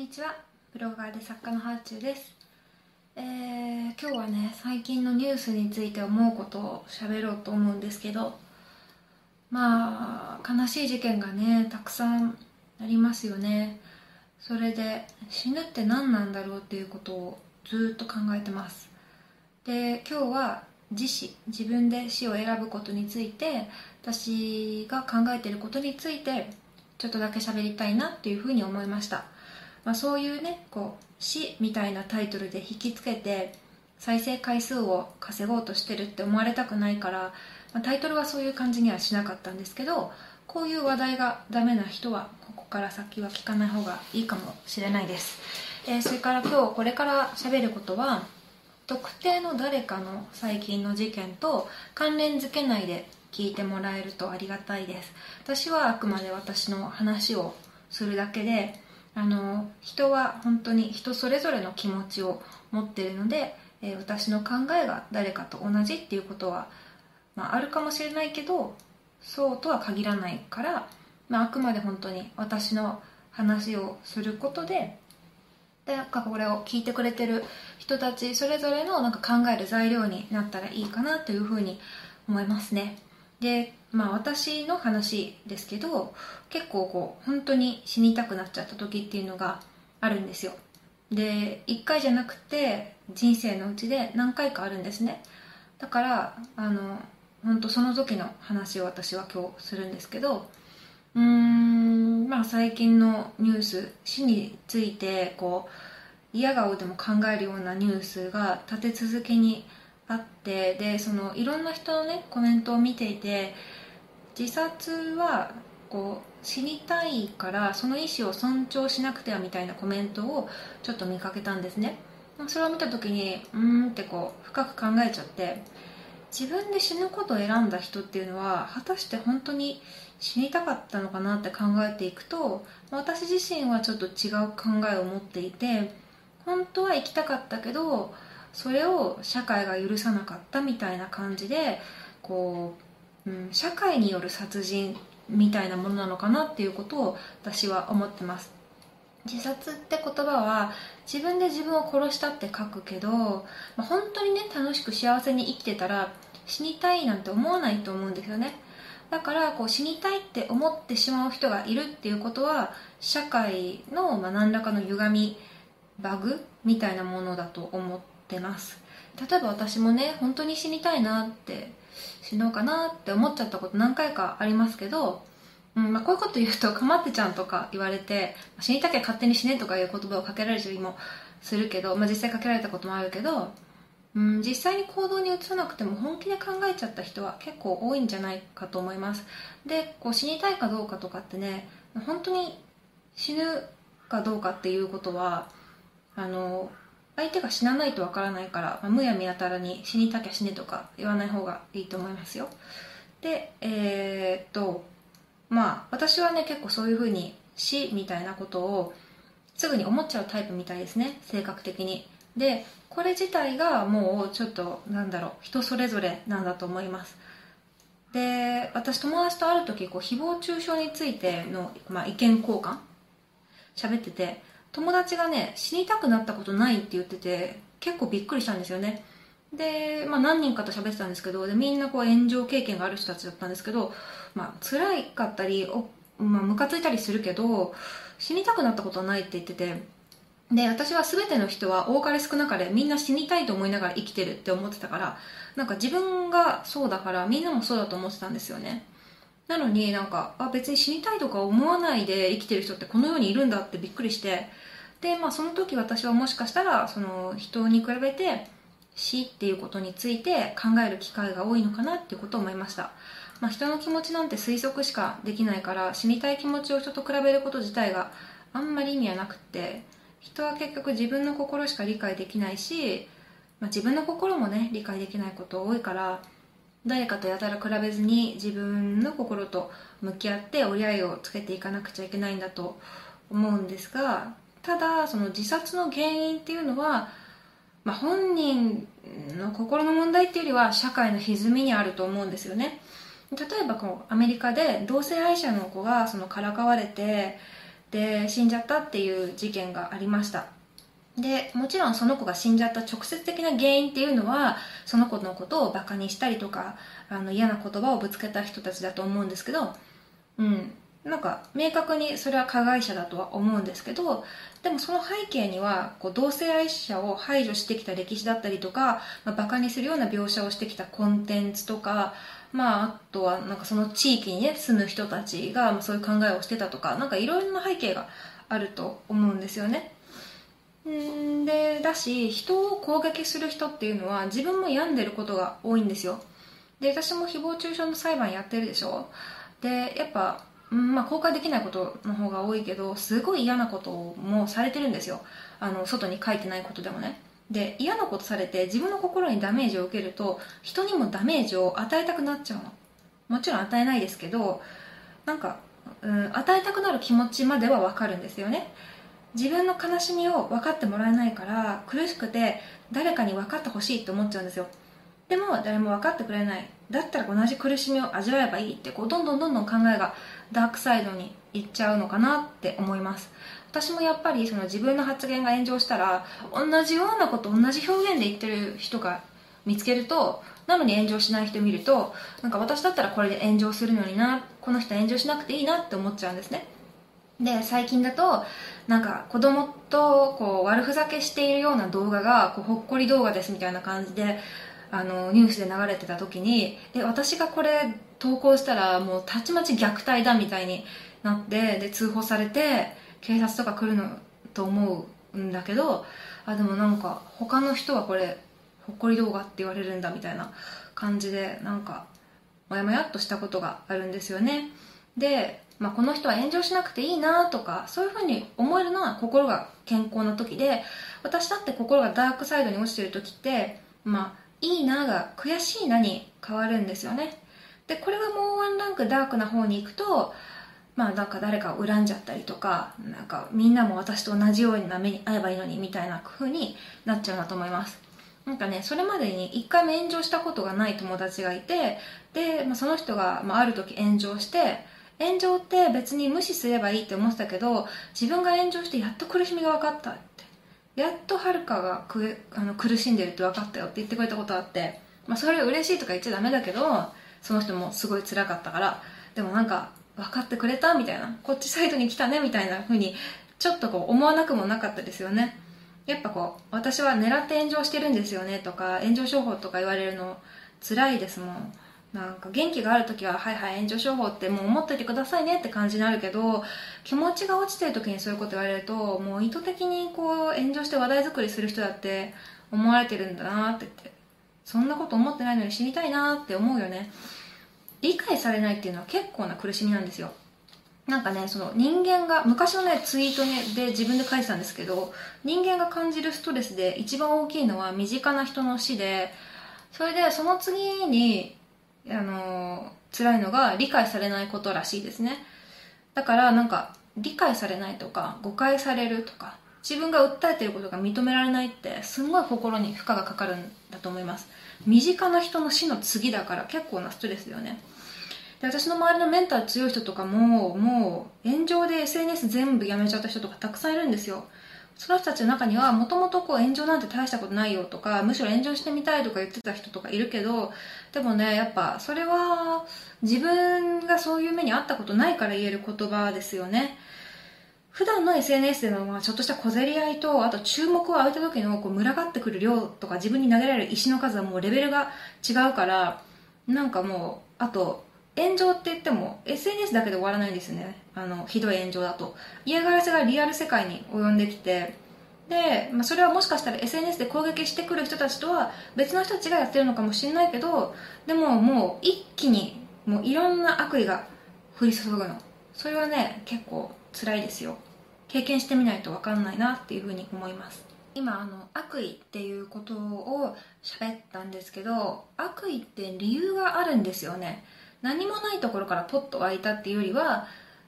にちは。ブロガーで作家のハーチューです、えー、今日はね最近のニュースについて思うことを喋ろうと思うんですけどまあ悲しい事件がねたくさんありますよね。それで死ぬって何なんだろうっていうことをずっと考えてます。で今日は自死自分で死を選ぶことについて私が考えてることについてちょっとだけ喋りたいなっていうふうに思いました。まあ、そういうねこう死みたいなタイトルで引きつけて再生回数を稼ごうとしてるって思われたくないから、まあ、タイトルはそういう感じにはしなかったんですけどこういう話題がダメな人はここから先は聞かない方がいいかもしれないです、えー、それから今日これから喋ることは特定の誰かの最近の事件と関連づけないで聞いてもらえるとありがたいです。私はあくまで私の話をするだけであの人は本当に人それぞれの気持ちを持ってるので、えー、私の考えが誰かと同じっていうことは、まあ、あるかもしれないけどそうとは限らないから、まあ、あくまで本当に私の話をすることででなんかこれを聞いてくれてる人たちそれぞれのなんか考える材料になったらいいかなというふうに思いますね。でまあ私の話ですけど結構こう本当に死にたくなっちゃった時っていうのがあるんですよ。で1回じゃなくて人生のうちで何回かあるんですね。だからあの本当その時の話を私は今日するんですけどうーんまあ最近のニュース死についてこう嫌顔でも考えるようなニュースが立て続けにあってでそのいろんな人のねコメントを見ていて自殺はこう死にたいからその意思を尊重しなくてはみたいなコメントをちょっと見かけたんですね。それを見た時にうーんってこう深く考えちゃって自分で死ぬことを選んだ人っていうのは果たして本当に死にたかったのかなって考えていくと私自身はちょっと違う考えを持っていて本当は生きたかったけどそれを社会が許さなかったみたいな感じでこう、うん、社会による殺人みたいなものなのかなっていうことを私は思ってます。自殺って言葉は自分で自分を殺したって書くけど、まあ、本当にね楽しく幸せに生きてたら死にたいなんて思わないと思うんですよね。だからこう死にたいって思ってしまう人がいるっていうことは社会のま何らかの歪みバグみたいなものだと思っってます。例えば私もね本当に死にたいなって死のうかなって思っちゃったこと何回かありますけど、うんまあ、こういうこと言うとかまってちゃんとか言われて死にたきゃ勝手に死ねとかいう言葉をかけられたりもするけど、まあ、実際かけられたこともあるけど、うん、実際に行動に移さなくても本気で考えちゃった人は結構多いんじゃないかと思います。でこう死にたいかどうかとかってね本当に死ぬかどうかっていうことはあの相手が死なないとわからないから、まあ、むやみやたらに死にたきゃ死ねとか言わない方がいいと思いますよ。でえー、っとまあ私はね結構そういうふうに死みたいなことをすぐに思っちゃうタイプみたいですね。性格的に。でこれ自体がもうちょっとなんだろう人それぞれなんだと思います。で私友達とある時こう誹謗中傷についての、まあ、意見交換喋ってて友達がね死にたくなったことないって言ってて結構びっくりしたんですよね。で、まあ、何人かと喋ってたんですけどでみんなこう炎上経験がある人たちだったんですけど、まあ辛いかったりお、まあ、ムカついたりするけど死にたくなったことはないって言っててで私は全ての人は多かれ少なかれみんな死にたいと思いながら生きてるって思ってたからなんか自分がそうだからみんなもそうだと思ってたんですよね。なのになんかあ別に死にたいとか思わないで生きてる人ってこの世にいるんだってびっくりして。でまあその時私はもしかしたらその人に比べて死っていうことについて考える機会が多いのかなっていうことを思いました、まあ、人の気持ちなんて推測しかできないから死にたい気持ちを人と比べること自体があんまり意味はなくって人は結局自分の心しか理解できないし、まあ、自分の心もね理解できないこと多いから誰かとやたら比べずに自分の心と向き合って折り合いをつけていかなくちゃいけないんだと思うんですがただその自殺の原因っていうのは、まあ、本人の心の問題っていうよりは社会の歪みにあると思うんですよね。例えばこうアメリカで同性愛者の子がそのからかわれてで死んじゃったっていう事件がありました。でもちろんその子が死んじゃった直接的な原因っていうのはその子のことをバカにしたりとかあの嫌な言葉をぶつけた人たちだと思うんですけどうんなんか明確にそれは加害者だとは思うんですけどでもその背景にはこう同性愛者を排除してきた歴史だったりとか、まあ、バカにするような描写をしてきたコンテンツとか、まあ、あとはなんかその地域に、ね、住む人たちがそういう考えをしてたとかなんかいろいろな背景があると思うんですよね。んでだし人を攻撃する人っていうのは自分も病んでることが多いんですよ。で私も誹謗中傷の裁判やってるでしょ。でやっぱまあ、公開できないことの方が多いけどすごい嫌なこともされてるんですよ。あの外に書いてないことでもね。で嫌なことされて自分の心にダメージを受けると人にもダメージを与えたくなっちゃうの。もちろん与えないですけどなんか、うん、与えたくなる気持ちまでは分かるんですよね。自分の悲しみを分かってもらえないから苦しくて誰かに分かってほしいって思っちゃうんですよ。でも誰も分かってくれない。だったら同じ苦しみを味わえばいいってこうどんどんどんどん考えがダークサイドに行っちゃうのかなって思います。私もやっぱりその自分の発言が炎上したら同じようなこと同じ表現で言ってる人が見つけるとなのに炎上しない人見るとなんか私だったらこれで炎上するのになこの人炎上しなくていいなって思っちゃうんですね。で最近だとなんか子供とこう悪ふざけしているような動画がこうほっこり動画ですみたいな感じであのニュースで流れてた時にで私がこれ投稿したらもうたちまち虐待だみたいになってで通報されて警察とか来るのと思うんだけどあでもなんか他の人はこれほっこり動画って言われるんだみたいな感じでなんかモヤモヤっとしたことがあるんですよね。で、まあ、この人は炎上しなくていいなとかそういうふうに思えるのは心が健康な時で私だって心がダークサイドに落ちてる時ってまあいいなが悔しいなに変わるんですよね。でこれがもうワンランクダークな方に行くとまあなんか誰かを恨んじゃったりとかなんかみんなも私と同じような目に遭えばいいのにみたいな風になっちゃうなと思います。なんかねそれまでに1回も炎上したことがない友達がいてで、まあ、その人が、まあ、ある時炎上して炎上って別に無視すればいいって思ってたけど自分が炎上してやっと苦しみが分かったって。やっとはるかがくあの苦しんでるって分かったよって言ってくれたことあって、まあ、それ嬉しいとか言っちゃダメだけどその人もすごい辛かったから。でもなんか分かってくれたみたいな。こっちサイドに来たねみたいな風にちょっとこう思わなくもなかったですよね。やっぱこう私は狙って炎上してるんですよねとか炎上商法とか言われるの辛いですもん。なんか元気がある時ははいはい炎上商法ってもう思っといてくださいねって感じになるけど気持ちが落ちてる時にそういうこと言われるともう意図的にこう炎上して話題作りする人だって思われてるんだなってってそんなこと思ってないのに死にたいなって思うよね。理解されないっていうのは結構な苦しみなんですよ。なんかねその人間が昔のねツイート、で自分で書いてたんですけど人間が感じるストレスで一番大きいのは身近な人の死でそれでその次にあの辛いのが理解されないことらしいですね。だからなんか理解されないとか誤解されるとか自分が訴えてることが認められないってすんごい心に負荷がかかるんだと思います。身近な人の死の次だから結構なストレスよね。で私の周りのメンタル強い人とかももう炎上で SNS 全部やめちゃった人とかたくさんいるんですよ。その人たちの中にはもともとこう炎上なんて大したことないよとかむしろ炎上してみたいとか言ってた人とかいるけどでもねやっぱそれは自分がそういう目に遭ったことないから言える言葉ですよね。普段の SNS でのまあちょっとした小競り合いとあと注目を浴びた時のこう群がってくる量とか自分に投げられる石の数はもうレベルが違うからなんかもうあと炎上って言っても SNS だけで終わらないんですよね。あのひどい炎上だと。嫌がらせがリアル世界に及んできてで、まあ、それはもしかしたら SNS で攻撃してくる人たちとは別の人たちがやってるのかもしれないけどでももう一気にもういろんな悪意が降り注ぐの。それはね結構辛いですよ。経験してみないと分かんないなっていうふうに思います。今あの悪意っていうことを喋ったんですけど悪意って理由があるんですよね。何もないところからポッと湧いたっていうよりは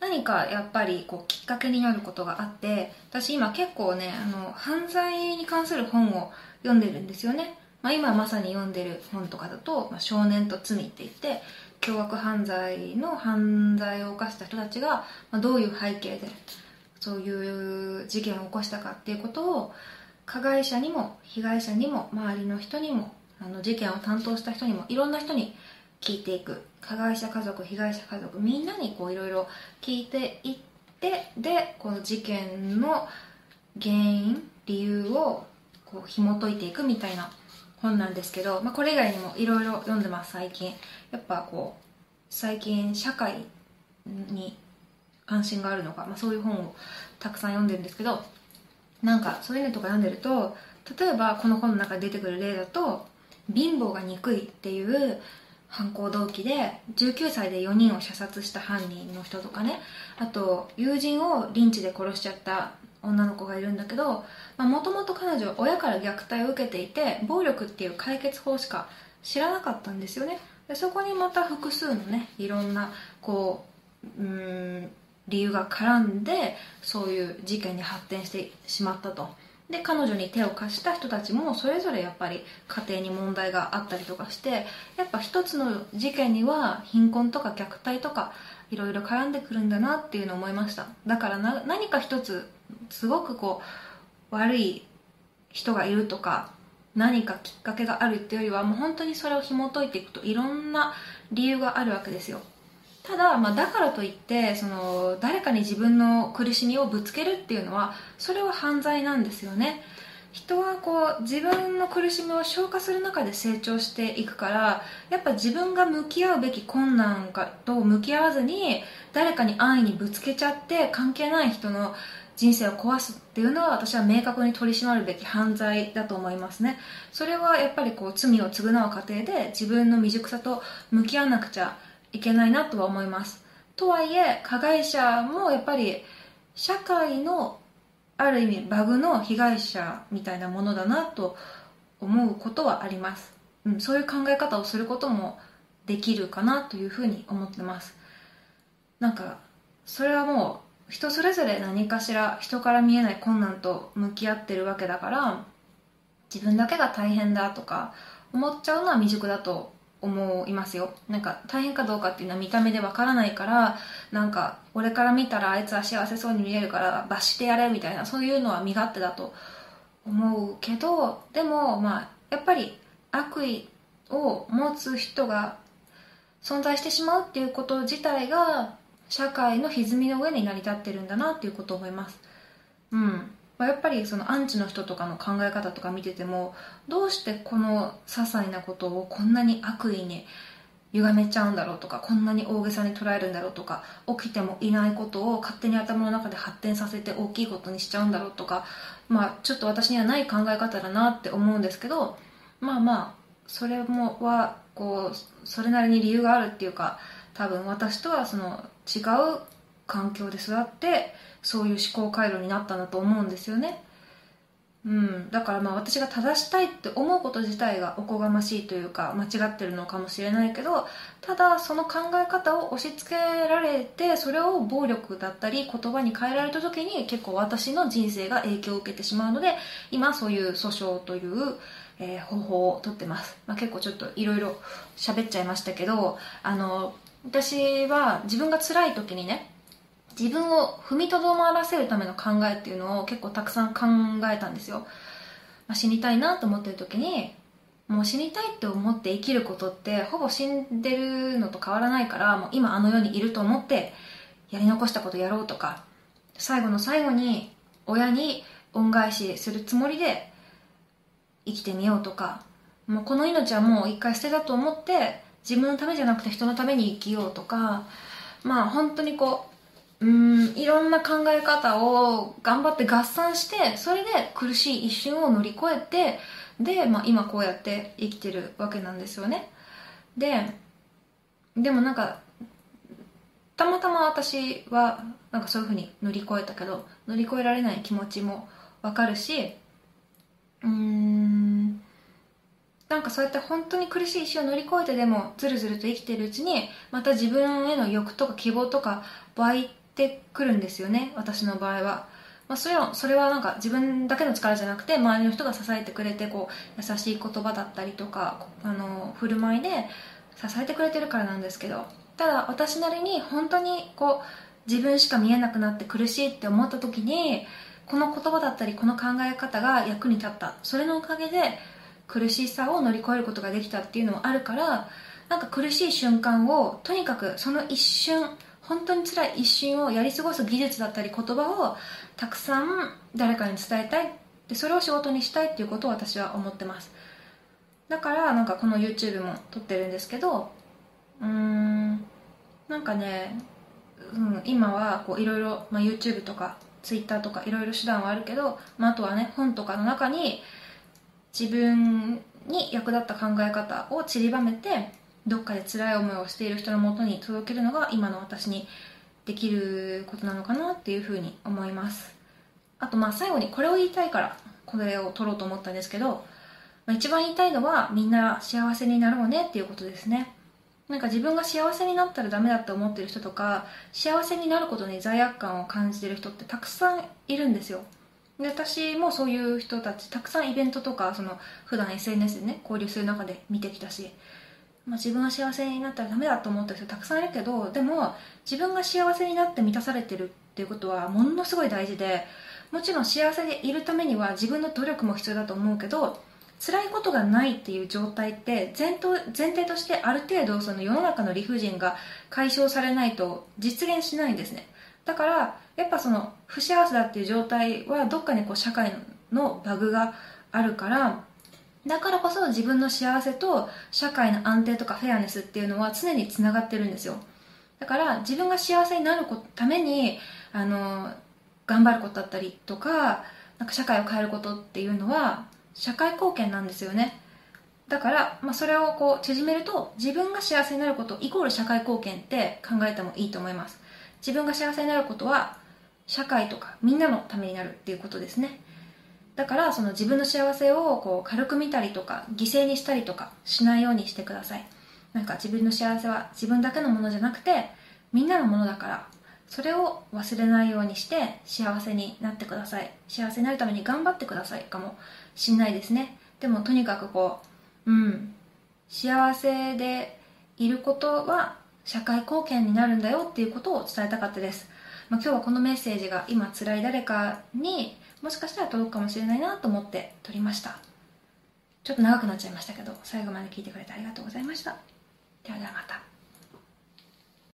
何かやっぱりこうきっかけになることがあって私今結構ねあの犯罪に関する本を読んでるんですよね、まあ、今まさに読んでる本とかだと「まあ、少年と罪」って言って凶悪犯罪の犯罪を犯した人たちが、まあ、どういう背景でそういう事件を起こしたかっていうことを加害者にも被害者にも周りの人にもあの事件を担当した人にもいろんな人に聞いていく。加害者家族被害者家族。みんなにこういろいろ聞いていってでこの事件の原因理由をこう紐解いていくみたいな本なんですけど、まあ、これ以外にもいろいろ読んでます最近。やっぱこう最近社会に関心があるのか、まあ、そういう本をたくさん読んでるんですけどなんかそういうのとか読んでると例えばこの本の中で出てくる例だと貧乏が憎いっていう犯行動機で19歳で4人を射殺した犯人の人とかね。あと友人をリンチで殺しちゃった女の子がいるんだけどもともと彼女親から虐待を受けていて暴力っていう解決法しか知らなかったんですよね。でそこにまた複数のねいろんなこううん理由が絡んでそういう事件に発展してしまったと。で彼女に手を貸した人たちもそれぞれやっぱり家庭に問題があったりとかしてやっぱ一つの事件には貧困とか虐待とかいろいろ絡んでくるんだなっていうのを思いました。だから何か一つすごくこう悪い人がいるとか何かきっかけがあるっていうよりはもう本当にそれを紐解いていくといろんな理由があるわけですよ。ただ、まあ、だからといってその誰かに自分の苦しみをぶつけるっていうのはそれは犯罪なんですよね。人はこう自分の苦しみを消化する中で成長していくからやっぱ自分が向き合うべき困難かと向き合わずに誰かに安易にぶつけちゃって関係ない人の人生を壊すっていうのは私は明確に取り締まるべき犯罪だと思いますね。それはやっぱりこう罪を償う過程で自分の未熟さと向き合わなくちゃいけないなとは思います。とはいえ加害者もやっぱり社会のある意味バグの被害者みたいなものだなと思うことはあります、うん、そういう考え方をすることもできるかなというふうに思ってます。なんかそれはもう人それぞれ何かしら人から見えない困難と向き合ってるわけだから自分だけが大変だとか思っちゃうのは未熟だと思いますよ。なんか大変かどうかっていうのは見た目でわからないからなんか俺から見たらあいつは幸せそうに見えるから罰してやれみたいなそういうのは身勝手だと思うけどでもまあやっぱり悪意を持つ人が存在してしまうっていうこと自体が社会の歪みの上に成り立ってるんだなっていうことを思います。うん。まあやっぱりそのアンチの人とかの考え方とか見ててもどうしてこの些細なことをこんなに悪意に歪めちゃうんだろうとかこんなに大げさに捉えるんだろうとか起きてもいないことを勝手に頭の中で発展させて大きいことにしちゃうんだろうとかまあちょっと私にはない考え方だなって思うんですけどまあまあそれもはこうそれなりに理由があるっていうか多分私とはその違う環境で育ってそういう思考回路になったんだと思うんですよね。うん、だからまあ私が正したいって思うこと自体がおこがましいというか間違ってるのかもしれないけどただその考え方を押し付けられてそれを暴力だったり言葉に変えられた時に結構私の人生が影響を受けてしまうので今そういう訴訟という、えー、方法をとってます、まあ、結構ちょっといろいろ喋っちゃいましたけどあの私は自分が辛い時にね自分を踏みとどまらせるための考えっていうのを結構たくさん考えたんですよ、まあ、死にたいなと思ってる時にもう死にたいって思って生きることってほぼ死んでるのと変わらないからもう今あの世にいると思ってやり残したことやろうとか最後の最後に親に恩返しするつもりで生きてみようとかもうこの命はもう一回捨てたと思って自分のためじゃなくて人のために生きようとかまあ本当にこううんいろんな考え方を頑張って合算してそれで苦しい一瞬を乗り越えてで、まあ、今こうやって生きてるわけなんですよね。ででもなんかたまたま私はなんかそういうふうに乗り越えたけど乗り越えられない気持ちもわかるしうーんなんかそうやって本当に苦しい死を乗り越えてでもずるずると生きてるうちにまた自分への欲とか希望とか湧いてくるんですよね私の場合は。まあ、それはそれはなんか自分だけの力じゃなくて周りの人が支えてくれてこう優しい言葉だったりとかあの振る舞いで支えてくれてるからなんですけどただ私なりに本当にこう自分しか見えなくなって苦しいって思った時にこの言葉だったりこの考え方が役に立ったそれのおかげで苦しさを乗り越えることができたっていうのもあるからなんか苦しい瞬間をとにかくその一瞬本当に辛い一瞬をやり過ごす技術だったり言葉をたくさん誰かに伝えたい。でそれを仕事にしたいっていうことを私は思ってます。だからなんかこの YouTube も撮ってるんですけどうーんなんかね、うん、今はいろいろ YouTube とか Twitter とかいろいろ手段はあるけど、まあ、あとはね本とかの中に自分に役立った考え方を散りばめてどっかで辛い思いをしている人のもとに届けるのが今の私にできることなのかなっていうふうに思います。あとまあ最後にこれを言いたいからこれを取ろうと思ったんですけど、まあ、一番言いたいのはみんな幸せになろうねっていうことですね。なんか自分が幸せになったらダメだって思ってる人とか幸せになることに罪悪感を感じてる人ってたくさんいるんですよ。で私もそういう人たちたくさんイベントとかその普段 SNS でね交流する中で見てきたしまあ、自分は幸せになったらダメだと思ってる人たくさんいるけどでも自分が幸せになって満たされてるっていうことはものすごい大事でもちろん幸せでいるためには自分の努力も必要だと思うけど辛いことがないっていう状態って前前提としてある程度その世の中の理不尽が解消されないと実現しないんですね。だからやっぱその不幸せだっていう状態はどっかにこう社会のバグがあるからだからこそ自分の幸せと社会の安定とかフェアネスっていうのは常につながってるんですよ。だから自分が幸せになるためにあの頑張ることだったりとかなんか社会を変えることっていうのは社会貢献なんですよね。だから、まあ、それをこう縮めると自分が幸せになることイコール社会貢献って考えてもいいと思います。自分が幸せになることは社会とかみんなのためになるっていうことですね。だからその自分の幸せをこう軽く見たりとか犠牲にしたりとかしないようにしてください。なんか自分の幸せは自分だけのものじゃなくてみんなのものだからそれを忘れないようにして幸せになってください。幸せになるために頑張ってくださいかもしんないですね。でもとにかくこううん幸せでいることは社会貢献になるんだよっていうことを伝えたかったです、まあ、今日はこのメッセージが今辛い誰かにもしかしたら届くかもしれないなと思って撮りました。ちょっと長くなっちゃいましたけど最後まで聞いてくれてありがとうございました。ではではまた。